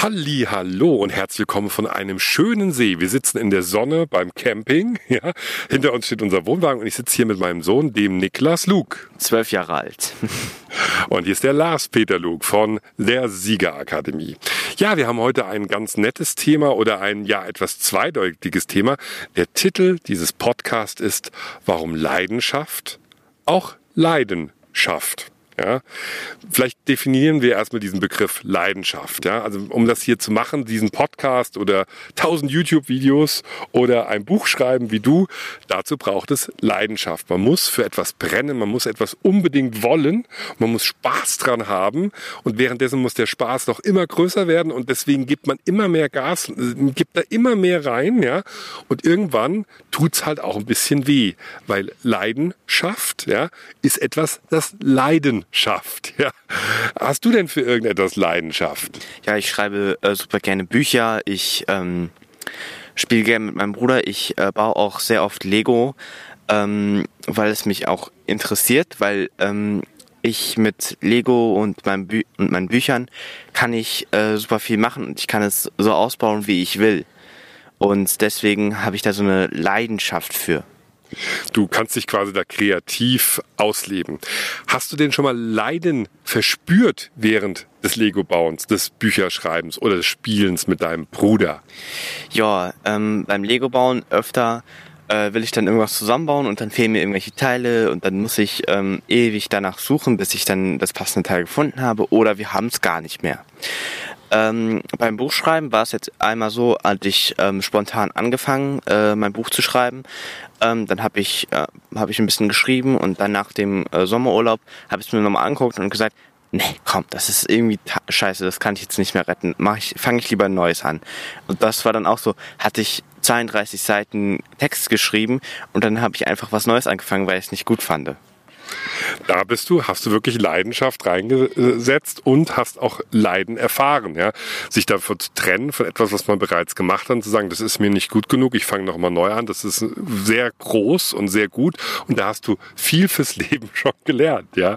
Halli, hallo und herzlich willkommen von einem schönen See. Wir sitzen in der Sonne beim Camping. Ja. Hinter uns steht unser Wohnwagen und ich sitze hier mit meinem Sohn, dem Niklas Luke. Zwölf Jahre alt. und hier ist der Lars Peter Luke von der Siegerakademie. Ja, wir haben heute ein ganz nettes Thema oder ein ja etwas zweideutiges Thema. Der Titel dieses Podcasts ist Warum Leidenschaft auch Leiden schafft. Ja? Vielleicht definieren wir erstmal diesen Begriff Leidenschaft. Ja? Also um das hier zu machen, diesen Podcast oder tausend YouTube-Videos oder ein Buch schreiben wie du, dazu braucht es Leidenschaft. Man muss für etwas brennen, man muss etwas unbedingt wollen, man muss Spaß dran haben und währenddessen muss der Spaß noch immer größer werden und deswegen gibt man immer mehr Gas, gibt da immer mehr rein, ja, und irgendwann tut's halt auch ein bisschen weh, weil Leidenschaft, ja, ist etwas, das Leiden schafft. Ja. Hast du denn für irgendetwas Leidenschaft? Ja, ich schreibe äh, super gerne Bücher. Ich ähm, spiele gerne mit meinem Bruder. Ich äh, baue auch sehr oft Lego, ähm, weil es mich auch interessiert, weil ähm, ich mit Lego und, meinem Bü und meinen Büchern kann ich äh, super viel machen und ich kann es so ausbauen, wie ich will. Und deswegen habe ich da so eine Leidenschaft für. Du kannst dich quasi da kreativ ausleben. Hast du denn schon mal Leiden verspürt während des Lego-Bauens, des Bücherschreibens oder des Spielens mit deinem Bruder? Ja, ähm, beim Lego-Bauen öfter äh, will ich dann irgendwas zusammenbauen und dann fehlen mir irgendwelche Teile und dann muss ich ähm, ewig danach suchen, bis ich dann das passende Teil gefunden habe oder wir haben es gar nicht mehr. Ähm, beim Buchschreiben war es jetzt einmal so, als ich ähm, spontan angefangen, äh, mein Buch zu schreiben. Ähm, dann habe ich, äh, hab ich ein bisschen geschrieben und dann nach dem äh, Sommerurlaub habe ich es mir nochmal angeguckt und gesagt, nee, komm, das ist irgendwie scheiße, das kann ich jetzt nicht mehr retten. Mach ich, fange ich lieber ein neues an. Und das war dann auch so, hatte ich 32 Seiten Text geschrieben und dann habe ich einfach was Neues angefangen, weil ich es nicht gut fand. Da bist du, hast du wirklich Leidenschaft reingesetzt und hast auch Leiden erfahren, ja. Sich davon zu trennen von etwas, was man bereits gemacht hat und zu sagen, das ist mir nicht gut genug, ich fange nochmal neu an, das ist sehr groß und sehr gut und da hast du viel fürs Leben schon gelernt, ja.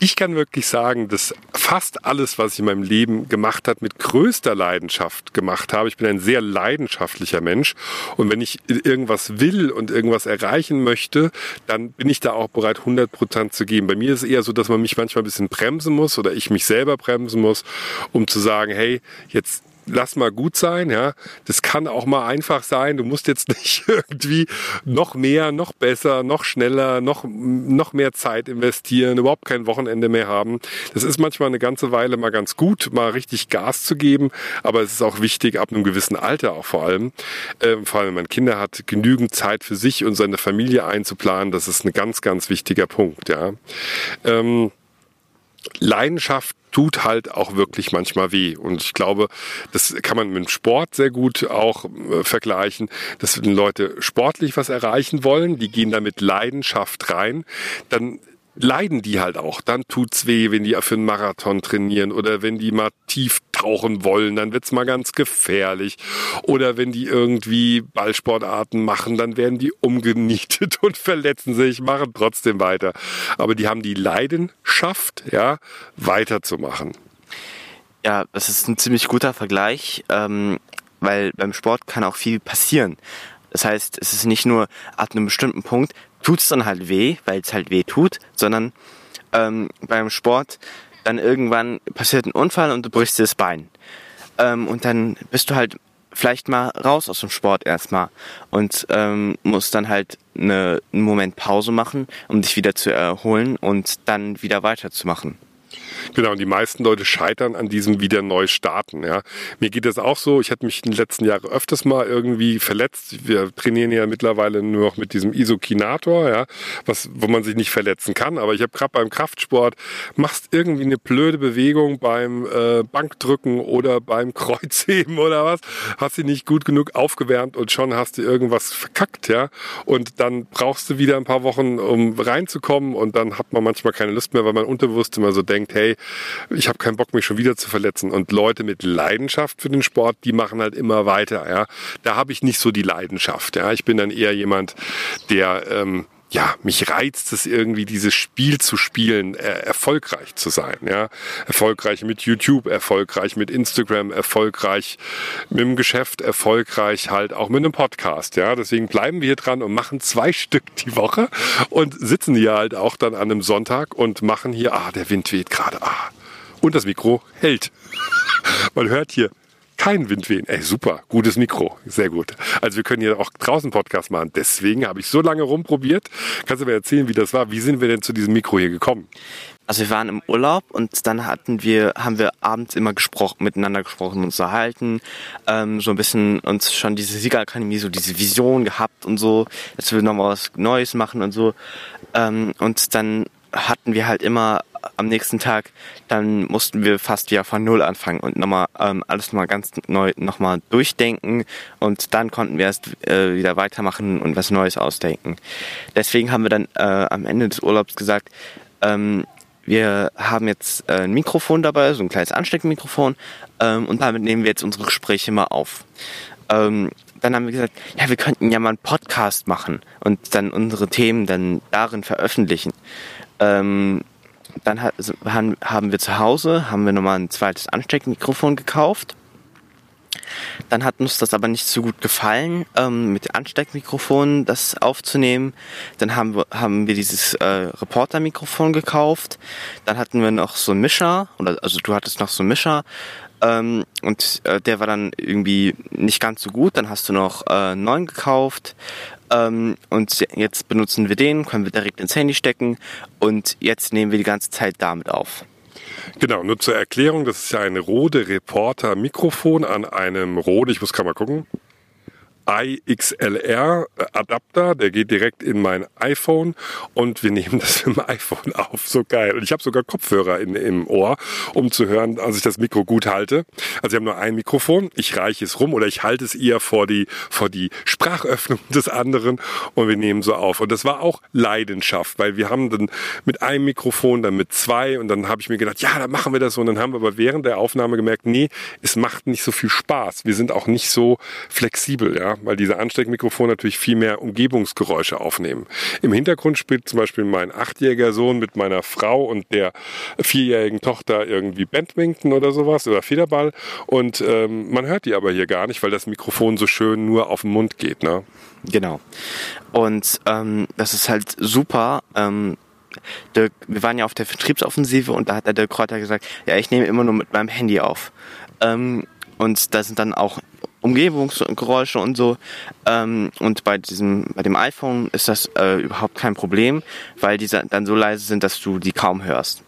Ich kann wirklich sagen, dass fast alles, was ich in meinem Leben gemacht habe, mit größter Leidenschaft gemacht habe. Ich bin ein sehr leidenschaftlicher Mensch und wenn ich irgendwas will und irgendwas erreichen möchte, dann bin ich da auch bereit, 100 Prozent zu geben. Bei mir ist es eher so, dass man mich manchmal ein bisschen bremsen muss oder ich mich selber bremsen muss, um zu sagen, hey, jetzt lass mal gut sein, ja. Das kann auch mal einfach sein. Du musst jetzt nicht irgendwie noch mehr, noch besser, noch schneller, noch, noch mehr Zeit investieren, überhaupt kein Wochenende mehr haben. Das ist manchmal eine ganze Weile mal ganz gut, mal richtig Gas zu geben. Aber es ist auch wichtig, ab einem gewissen Alter auch vor allem, äh, vor allem wenn man Kinder hat, genügend Zeit für sich und seine Familie einzuplanen. Das ist ein ganz, ganz wichtiger Punkt, ja. Ähm, Leidenschaft tut halt auch wirklich manchmal weh. Und ich glaube, das kann man mit dem Sport sehr gut auch äh, vergleichen, dass wenn Leute sportlich was erreichen wollen, die gehen da mit Leidenschaft rein, dann leiden die halt auch. Dann tut's weh, wenn die für einen Marathon trainieren oder wenn die mal tief tauchen wollen, dann wird's mal ganz gefährlich. Oder wenn die irgendwie Ballsportarten machen, dann werden die umgenietet und verletzen sich, machen trotzdem weiter. Aber die haben die Leidenschaft, ja, weiterzumachen. Ja, das ist ein ziemlich guter Vergleich, ähm, weil beim Sport kann auch viel passieren. Das heißt, es ist nicht nur ab einem bestimmten Punkt tut es dann halt weh, weil es halt weh tut, sondern ähm, beim Sport dann irgendwann passiert ein Unfall und du brichst dir das Bein. Ähm, und dann bist du halt vielleicht mal raus aus dem Sport erstmal und ähm, musst dann halt eine, einen Moment Pause machen, um dich wieder zu erholen und dann wieder weiterzumachen. Genau, und die meisten Leute scheitern an diesem wieder neu starten. Ja. Mir geht das auch so. Ich hatte mich in den letzten Jahren öfters mal irgendwie verletzt. Wir trainieren ja mittlerweile nur noch mit diesem Isokinator, ja, was, wo man sich nicht verletzen kann. Aber ich habe gerade beim Kraftsport, machst irgendwie eine blöde Bewegung beim äh, Bankdrücken oder beim Kreuzheben oder was, hast dich nicht gut genug aufgewärmt und schon hast du irgendwas verkackt, ja. Und dann brauchst du wieder ein paar Wochen, um reinzukommen und dann hat man manchmal keine Lust mehr, weil man unterbewusst immer so denkt, hey, ich habe keinen Bock, mich schon wieder zu verletzen. Und Leute mit Leidenschaft für den Sport, die machen halt immer weiter. Ja, da habe ich nicht so die Leidenschaft. Ja, ich bin dann eher jemand, der ähm, ja, mich reizt es irgendwie, dieses Spiel zu spielen, äh, erfolgreich zu sein, ja. Erfolgreich mit YouTube, erfolgreich mit Instagram, erfolgreich mit dem Geschäft, erfolgreich halt auch mit einem Podcast, ja. Deswegen bleiben wir hier dran und machen zwei Stück die Woche und sitzen hier halt auch dann an einem Sonntag und machen hier, ah, der Wind weht gerade, ah. Und das Mikro hält. Man hört hier kein Wind wehen. Ey, super, gutes Mikro, sehr gut. Also wir können hier auch draußen Podcast machen. Deswegen habe ich so lange rumprobiert. Kannst du mir erzählen, wie das war? Wie sind wir denn zu diesem Mikro hier gekommen? Also wir waren im Urlaub und dann hatten wir, haben wir abends immer gesprochen, miteinander gesprochen, uns erhalten, ähm, so ein bisschen uns schon diese Siegerakademie, so diese Vision gehabt und so, dass wir nochmal was Neues machen und so. Ähm, und dann hatten wir halt immer am nächsten Tag, dann mussten wir fast wieder von Null anfangen und nochmal ähm, alles nochmal ganz neu nochmal durchdenken und dann konnten wir erst äh, wieder weitermachen und was Neues ausdenken. Deswegen haben wir dann äh, am Ende des Urlaubs gesagt, ähm, wir haben jetzt äh, ein Mikrofon dabei, so ein kleines Ansteckmikrofon ähm, und damit nehmen wir jetzt unsere Gespräche mal auf. Ähm, dann haben wir gesagt, ja, wir könnten ja mal einen Podcast machen und dann unsere Themen dann darin veröffentlichen. Ähm, dann haben wir zu Hause, haben wir nochmal ein zweites Ansteckmikrofon gekauft. Dann hat uns das aber nicht so gut gefallen, ähm, mit Ansteckmikrofon das aufzunehmen. Dann haben wir, haben wir dieses äh, Reportermikrofon gekauft. Dann hatten wir noch so einen Mischer, oder also du hattest noch so einen Mischer, ähm, und äh, der war dann irgendwie nicht ganz so gut. Dann hast du noch äh, neuen gekauft. Ähm, und jetzt benutzen wir den, können wir direkt ins Handy stecken. Und jetzt nehmen wir die ganze Zeit damit auf. Genau, nur zur Erklärung, das ist ja ein Rode Reporter Mikrofon an einem Rode, ich muss gerade mal gucken, iXLR Adapter, der geht direkt in mein iPhone und wir nehmen das dem iPhone auf. So geil. Und ich habe sogar Kopfhörer in, im Ohr, um zu hören, dass ich das Mikro gut halte. Also wir haben nur ein Mikrofon, ich reiche es rum oder ich halte es eher vor die, vor die Sprachöffnung des anderen und wir nehmen so auf. Und das war auch Leidenschaft, weil wir haben dann mit einem Mikrofon, dann mit zwei und dann habe ich mir gedacht, ja, dann machen wir das so. Und dann haben wir aber während der Aufnahme gemerkt, nee, es macht nicht so viel Spaß. Wir sind auch nicht so flexibel, ja weil diese Ansteckmikrofone natürlich viel mehr Umgebungsgeräusche aufnehmen. Im Hintergrund spielt zum Beispiel mein achtjähriger Sohn mit meiner Frau und der vierjährigen Tochter irgendwie Badminton oder sowas oder Federball und ähm, man hört die aber hier gar nicht, weil das Mikrofon so schön nur auf den Mund geht. Ne? Genau. Und ähm, das ist halt super. Ähm Dirk, wir waren ja auf der Vertriebsoffensive und da hat der Dirk Kräuter gesagt, ja, ich nehme immer nur mit meinem Handy auf. Ähm, und da sind dann auch Umgebungsgeräusche und so. Ähm, und bei diesem, bei dem iPhone ist das äh, überhaupt kein Problem, weil die dann so leise sind, dass du die kaum hörst.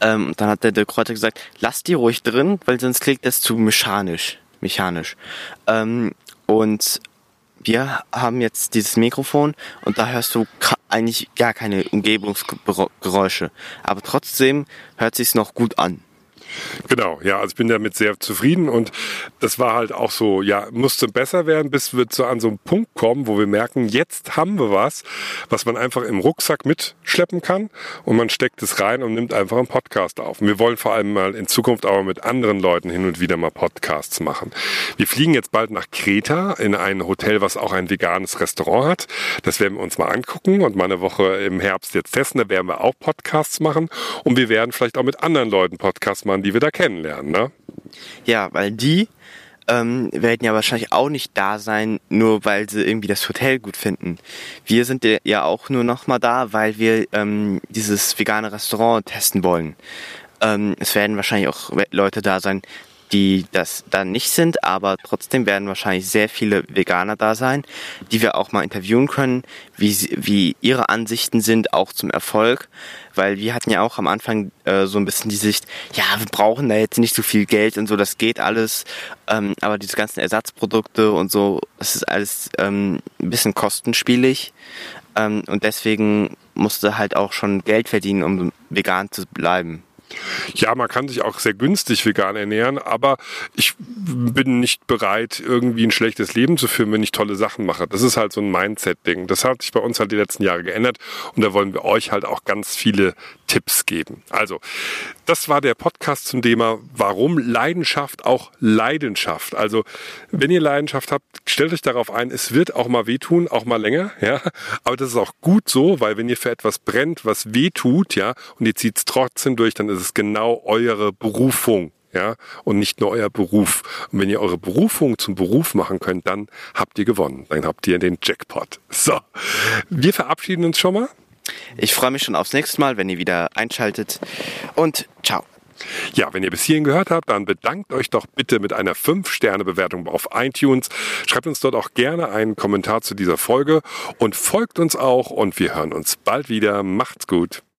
Ähm, dann hat der, der Kräuter gesagt, lass die ruhig drin, weil sonst klingt das zu mechanisch. Mechanisch. Ähm, und wir haben jetzt dieses Mikrofon und da hörst du eigentlich gar keine Umgebungsgeräusche. Aber trotzdem hört sich's noch gut an. Genau, ja, also ich bin damit sehr zufrieden und das war halt auch so, ja, musste besser werden, bis wir zu an so einem Punkt kommen, wo wir merken, jetzt haben wir was, was man einfach im Rucksack mitschleppen kann und man steckt es rein und nimmt einfach einen Podcast auf. Und wir wollen vor allem mal in Zukunft auch mit anderen Leuten hin und wieder mal Podcasts machen. Wir fliegen jetzt bald nach Kreta in ein Hotel, was auch ein veganes Restaurant hat. Das werden wir uns mal angucken und mal eine Woche im Herbst jetzt testen. Da werden wir auch Podcasts machen und wir werden vielleicht auch mit anderen Leuten Podcasts machen, die wir da kennenlernen, ne? Ja, weil die ähm, werden ja wahrscheinlich auch nicht da sein, nur weil sie irgendwie das Hotel gut finden. Wir sind ja auch nur noch mal da, weil wir ähm, dieses vegane Restaurant testen wollen. Ähm, es werden wahrscheinlich auch Leute da sein, die das dann nicht sind, aber trotzdem werden wahrscheinlich sehr viele Veganer da sein, die wir auch mal interviewen können, wie, sie, wie ihre Ansichten sind, auch zum Erfolg, weil wir hatten ja auch am Anfang äh, so ein bisschen die Sicht, ja, wir brauchen da jetzt nicht so viel Geld und so, das geht alles, ähm, aber diese ganzen Ersatzprodukte und so, das ist alles ähm, ein bisschen kostenspielig. Ähm, und deswegen musste halt auch schon Geld verdienen, um vegan zu bleiben. Ja, man kann sich auch sehr günstig vegan ernähren, aber ich bin nicht bereit, irgendwie ein schlechtes Leben zu führen, wenn ich tolle Sachen mache. Das ist halt so ein Mindset-Ding. Das hat sich bei uns halt die letzten Jahre geändert und da wollen wir euch halt auch ganz viele Tipps geben. Also, das war der Podcast zum Thema, warum Leidenschaft auch Leidenschaft. Also, wenn ihr Leidenschaft habt, stellt euch darauf ein, es wird auch mal wehtun, auch mal länger, ja. Aber das ist auch gut so, weil wenn ihr für etwas brennt, was wehtut, ja, und ihr zieht es trotzdem durch, dann ist es genau eure Berufung ja, und nicht nur euer Beruf. Und wenn ihr eure Berufung zum Beruf machen könnt, dann habt ihr gewonnen. Dann habt ihr den Jackpot. So, wir verabschieden uns schon mal. Ich freue mich schon aufs nächste Mal, wenn ihr wieder einschaltet. Und ciao. Ja, wenn ihr bis hierhin gehört habt, dann bedankt euch doch bitte mit einer 5-Sterne-Bewertung auf iTunes. Schreibt uns dort auch gerne einen Kommentar zu dieser Folge und folgt uns auch und wir hören uns bald wieder. Macht's gut.